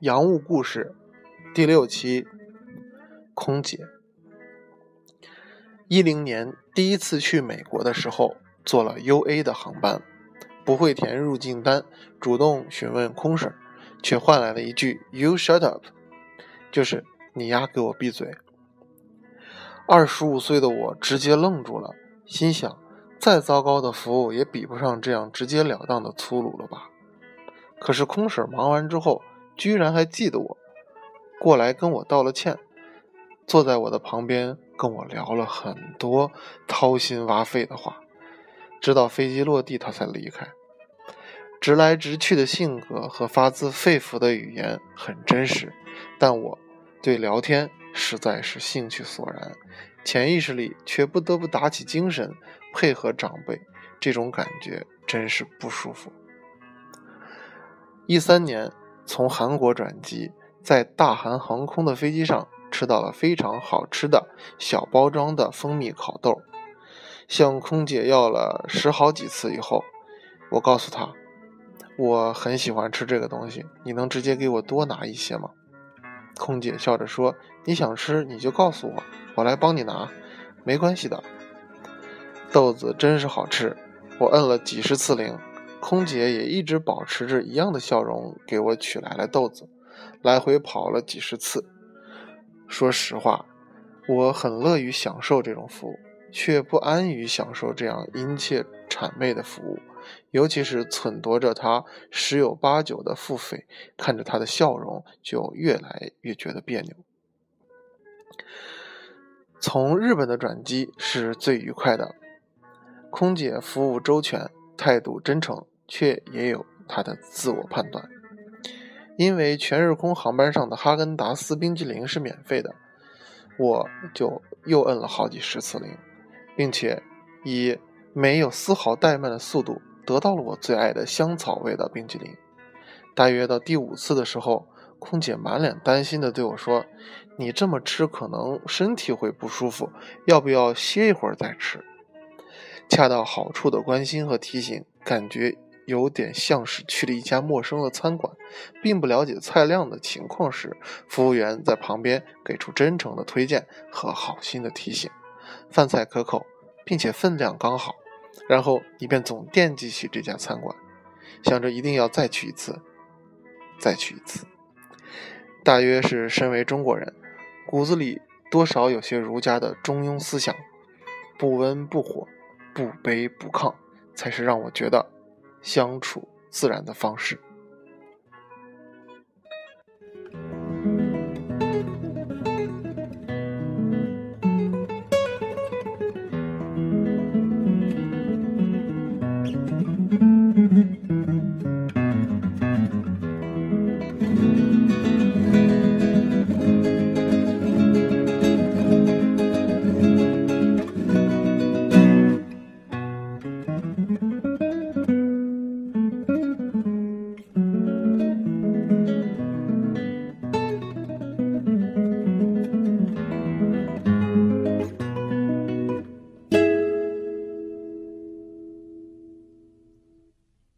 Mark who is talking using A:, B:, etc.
A: 洋务故事第六期，空姐。一零年第一次去美国的时候，坐了 U A 的航班，不会填入境单，主动询问空婶，却换来了一句 “You shut up”，就是你丫给我闭嘴。二十五岁的我直接愣住了，心想：再糟糕的服务也比不上这样直截了当的粗鲁了吧？可是空婶忙完之后。居然还记得我，过来跟我道了歉，坐在我的旁边跟我聊了很多掏心挖肺的话，直到飞机落地他才离开。直来直去的性格和发自肺腑的语言很真实，但我对聊天实在是兴趣索然，潜意识里却不得不打起精神配合长辈，这种感觉真是不舒服。一三年。从韩国转机，在大韩航空的飞机上吃到了非常好吃的小包装的蜂蜜烤豆，向空姐要了十好几次以后，我告诉她，我很喜欢吃这个东西，你能直接给我多拿一些吗？空姐笑着说：“你想吃你就告诉我，我来帮你拿，没关系的。”豆子真是好吃，我摁了几十次铃。空姐也一直保持着一样的笑容，给我取来了豆子，来回跑了几十次。说实话，我很乐于享受这种服务，却不安于享受这样殷切谄媚的服务，尤其是忖度着他十有八九的付费，看着他的笑容，就越来越觉得别扭。从日本的转机是最愉快的，空姐服务周全，态度真诚。却也有他的自我判断，因为全日空航班上的哈根达斯冰激凌是免费的，我就又摁了好几十次铃，并且以没有丝毫怠慢的速度得到了我最爱的香草味的冰激凌。大约到第五次的时候，空姐满脸担心的对我说：“你这么吃可能身体会不舒服，要不要歇一会儿再吃？”恰到好处的关心和提醒，感觉。有点像是去了一家陌生的餐馆，并不了解菜量的情况时，服务员在旁边给出真诚的推荐和好心的提醒，饭菜可口，并且分量刚好，然后你便总惦记起这家餐馆，想着一定要再去一次，再去一次。大约是身为中国人，骨子里多少有些儒家的中庸思想，不温不火，不卑不亢，才是让我觉得。相处自然的方式。